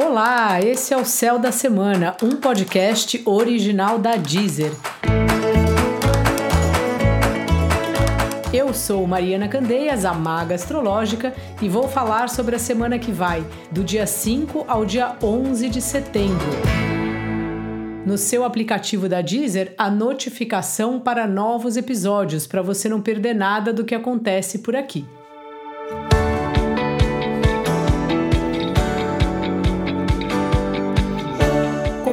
Olá, esse é o Céu da Semana, um podcast original da Deezer. Eu sou Mariana Candeias, a maga astrológica, e vou falar sobre a semana que vai, do dia 5 ao dia 11 de setembro. No seu aplicativo da Deezer, a notificação para novos episódios, para você não perder nada do que acontece por aqui.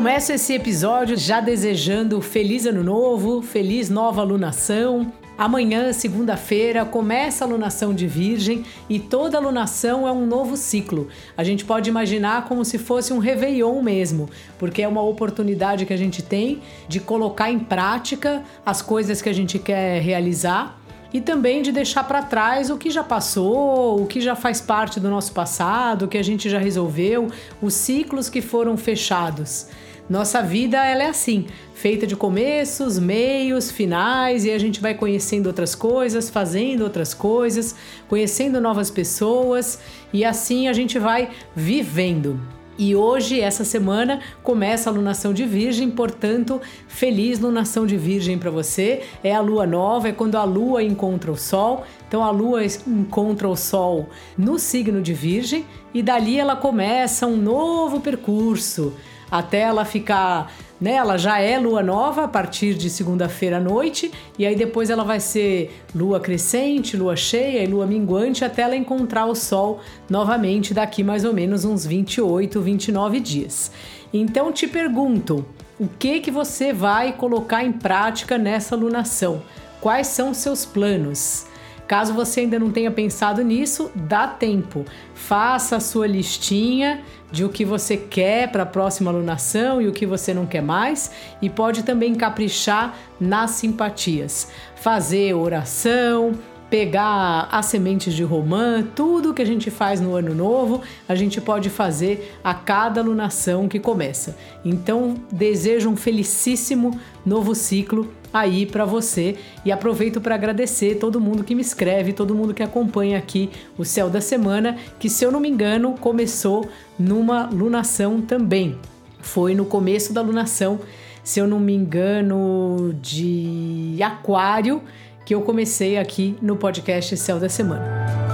Começo esse episódio já desejando feliz ano novo, feliz nova alunação. Amanhã, segunda-feira, começa a alunação de Virgem e toda alunação é um novo ciclo. A gente pode imaginar como se fosse um réveillon mesmo, porque é uma oportunidade que a gente tem de colocar em prática as coisas que a gente quer realizar e também de deixar para trás o que já passou, o que já faz parte do nosso passado, o que a gente já resolveu, os ciclos que foram fechados. Nossa vida ela é assim, feita de começos, meios, finais e a gente vai conhecendo outras coisas, fazendo outras coisas, conhecendo novas pessoas e assim a gente vai vivendo. E hoje, essa semana, começa a lunação de Virgem, portanto, feliz lunação de Virgem para você. É a lua nova, é quando a lua encontra o sol. Então, a lua encontra o sol no signo de Virgem e dali ela começa um novo percurso até ela ficar, né? Ela já é lua nova a partir de segunda-feira à noite, e aí depois ela vai ser lua crescente, lua cheia e lua minguante até ela encontrar o sol novamente daqui mais ou menos uns 28, 29 dias. Então te pergunto, o que que você vai colocar em prática nessa lunação? Quais são seus planos? Caso você ainda não tenha pensado nisso, dá tempo. Faça a sua listinha de o que você quer para a próxima alunação e o que você não quer mais, e pode também caprichar nas simpatias. Fazer oração, pegar as sementes de romã, tudo que a gente faz no ano novo, a gente pode fazer a cada alunação que começa. Então, desejo um felicíssimo novo ciclo aí para você e aproveito para agradecer todo mundo que me escreve, todo mundo que acompanha aqui o Céu da Semana, que se eu não me engano começou numa lunação também. Foi no começo da lunação, se eu não me engano, de Aquário, que eu comecei aqui no podcast Céu da Semana.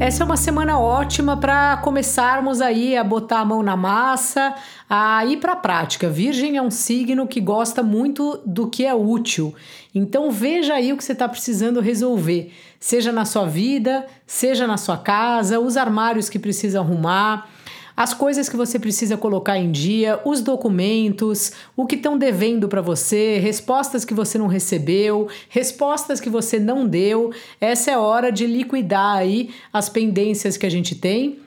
Essa é uma semana ótima para começarmos aí a botar a mão na massa, a ir para a prática. Virgem é um signo que gosta muito do que é útil. Então veja aí o que você está precisando resolver, seja na sua vida, seja na sua casa, os armários que precisa arrumar as coisas que você precisa colocar em dia, os documentos, o que estão devendo para você, respostas que você não recebeu, respostas que você não deu. Essa é hora de liquidar aí as pendências que a gente tem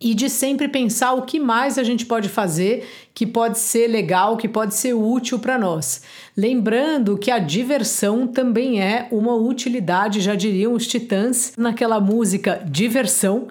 e de sempre pensar o que mais a gente pode fazer que pode ser legal, que pode ser útil para nós. Lembrando que a diversão também é uma utilidade, já diriam os titãs naquela música Diversão.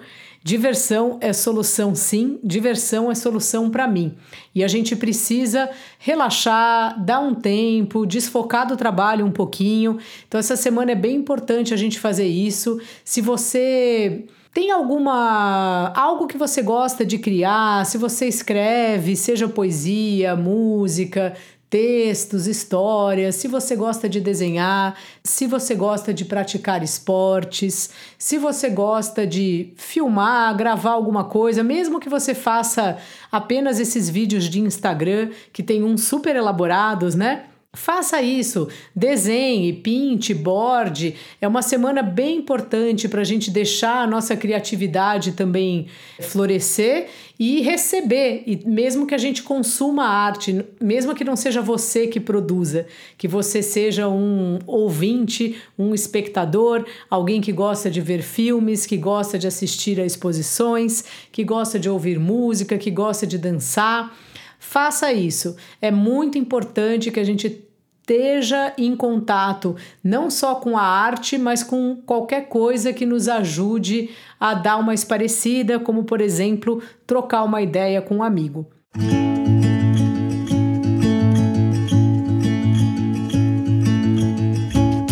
Diversão é solução, sim, diversão é solução para mim. E a gente precisa relaxar, dar um tempo, desfocar do trabalho um pouquinho. Então, essa semana é bem importante a gente fazer isso. Se você tem alguma algo que você gosta de criar, se você escreve, seja poesia, música, textos, histórias, se você gosta de desenhar, se você gosta de praticar esportes, se você gosta de filmar, gravar alguma coisa, mesmo que você faça apenas esses vídeos de Instagram que tem uns super elaborados, né? Faça isso, desenhe, pinte, borde. É uma semana bem importante para a gente deixar a nossa criatividade também florescer e receber. E mesmo que a gente consuma arte, mesmo que não seja você que produza, que você seja um ouvinte, um espectador, alguém que gosta de ver filmes, que gosta de assistir a exposições, que gosta de ouvir música, que gosta de dançar Faça isso. É muito importante que a gente esteja em contato não só com a arte, mas com qualquer coisa que nos ajude a dar uma esparecida, como por exemplo, trocar uma ideia com um amigo.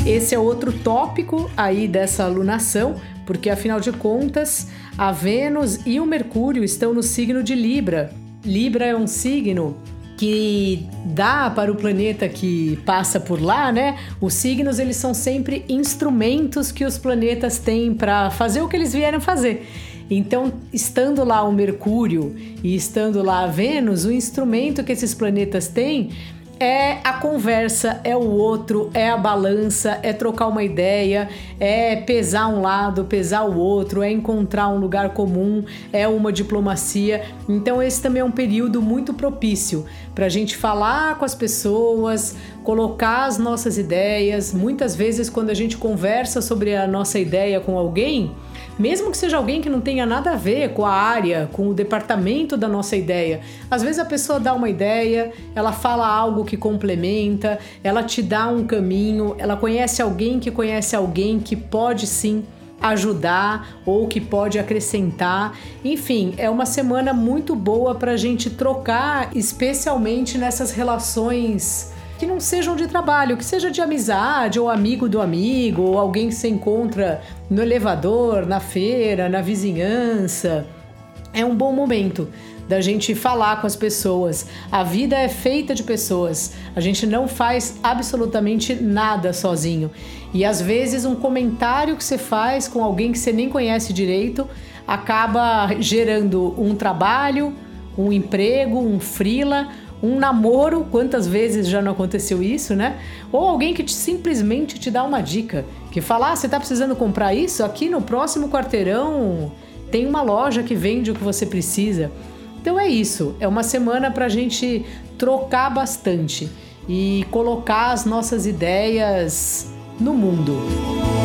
Esse é outro tópico aí dessa alunação, porque afinal de contas, A Vênus e o Mercúrio estão no signo de Libra. Libra é um signo que dá para o planeta que passa por lá, né? Os signos eles são sempre instrumentos que os planetas têm para fazer o que eles vieram fazer. Então, estando lá o Mercúrio e estando lá a Vênus, o instrumento que esses planetas têm é a conversa, é o outro, é a balança, é trocar uma ideia, é pesar um lado, pesar o outro, é encontrar um lugar comum, é uma diplomacia. Então, esse também é um período muito propício para a gente falar com as pessoas, colocar as nossas ideias. Muitas vezes, quando a gente conversa sobre a nossa ideia com alguém, mesmo que seja alguém que não tenha nada a ver com a área, com o departamento da nossa ideia. Às vezes a pessoa dá uma ideia, ela fala algo que complementa, ela te dá um caminho, ela conhece alguém que conhece alguém que pode sim ajudar ou que pode acrescentar. Enfim, é uma semana muito boa para a gente trocar, especialmente nessas relações que não sejam de trabalho, que seja de amizade, ou amigo do amigo, ou alguém que se encontra no elevador, na feira, na vizinhança. É um bom momento da gente falar com as pessoas. A vida é feita de pessoas. A gente não faz absolutamente nada sozinho. E às vezes um comentário que você faz com alguém que você nem conhece direito acaba gerando um trabalho, um emprego, um frila um namoro, quantas vezes já não aconteceu isso, né? Ou alguém que te, simplesmente te dá uma dica, que fala: ah, você está precisando comprar isso? Aqui no próximo quarteirão tem uma loja que vende o que você precisa. Então é isso, é uma semana para a gente trocar bastante e colocar as nossas ideias no mundo.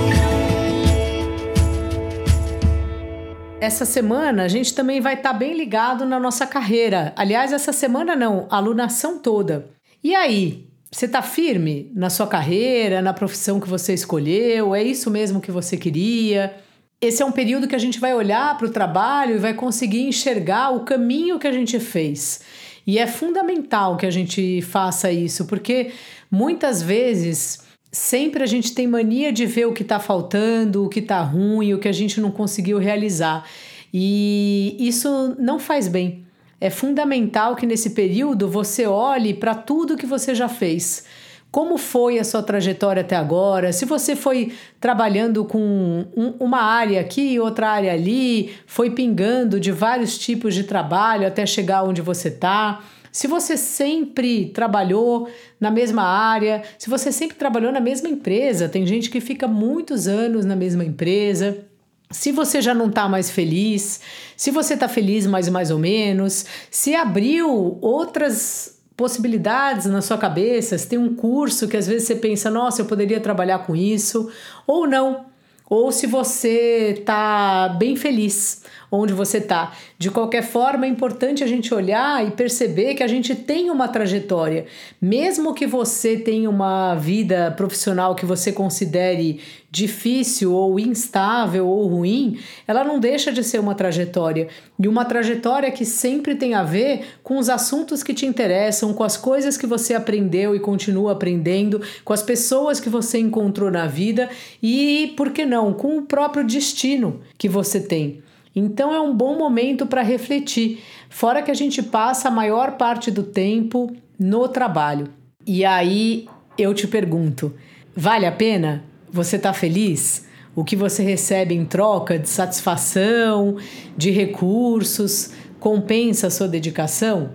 Essa semana a gente também vai estar tá bem ligado na nossa carreira. Aliás, essa semana não, a alunação toda. E aí, você está firme na sua carreira, na profissão que você escolheu? É isso mesmo que você queria? Esse é um período que a gente vai olhar para o trabalho e vai conseguir enxergar o caminho que a gente fez. E é fundamental que a gente faça isso, porque muitas vezes sempre a gente tem mania de ver o que está faltando, o que está ruim, o que a gente não conseguiu realizar. E isso não faz bem. É fundamental que nesse período você olhe para tudo que você já fez. Como foi a sua trajetória até agora? Se você foi trabalhando com um, uma área aqui, outra área ali, foi pingando de vários tipos de trabalho até chegar onde você está se você sempre trabalhou na mesma área, se você sempre trabalhou na mesma empresa, tem gente que fica muitos anos na mesma empresa. Se você já não está mais feliz, se você está feliz mais mais ou menos, se abriu outras possibilidades na sua cabeça, se tem um curso que às vezes você pensa, nossa, eu poderia trabalhar com isso, ou não ou se você está bem feliz onde você está. De qualquer forma, é importante a gente olhar e perceber que a gente tem uma trajetória. Mesmo que você tenha uma vida profissional que você considere difícil ou instável ou ruim, ela não deixa de ser uma trajetória. E uma trajetória que sempre tem a ver com os assuntos que te interessam, com as coisas que você aprendeu e continua aprendendo, com as pessoas que você encontrou na vida e, por que não, com o próprio destino que você tem. Então é um bom momento para refletir, fora que a gente passa a maior parte do tempo no trabalho. E aí eu te pergunto: vale a pena? Você está feliz? O que você recebe em troca de satisfação, de recursos, compensa a sua dedicação?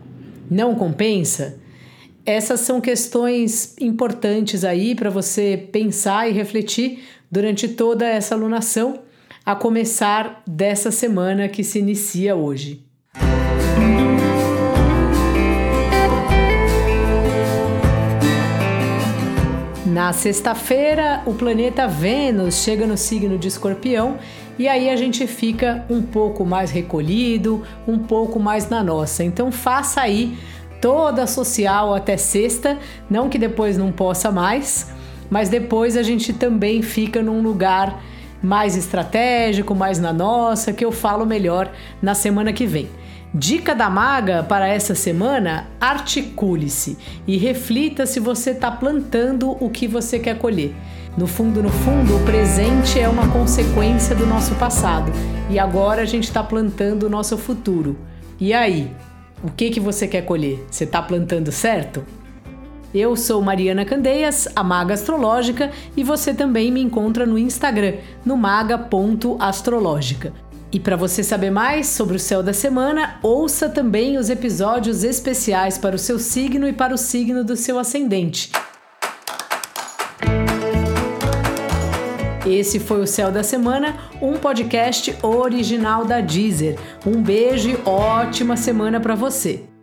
Não compensa? Essas são questões importantes aí para você pensar e refletir durante toda essa alunação, a começar dessa semana que se inicia hoje. Na sexta-feira, o planeta Vênus chega no signo de Escorpião e aí a gente fica um pouco mais recolhido, um pouco mais na nossa. Então faça aí toda social até sexta, não que depois não possa mais, mas depois a gente também fica num lugar mais estratégico, mais na nossa, que eu falo melhor na semana que vem. Dica da maga para essa semana: articule-se e reflita se você está plantando o que você quer colher. No fundo, no fundo, o presente é uma consequência do nosso passado e agora a gente está plantando o nosso futuro. E aí, o que que você quer colher? Você está plantando certo? Eu sou Mariana Candeias, a Maga Astrológica, e você também me encontra no Instagram, no maga.astrológica. E para você saber mais sobre o céu da semana, ouça também os episódios especiais para o seu signo e para o signo do seu ascendente. Esse foi o Céu da Semana, um podcast original da Deezer. Um beijo e ótima semana para você.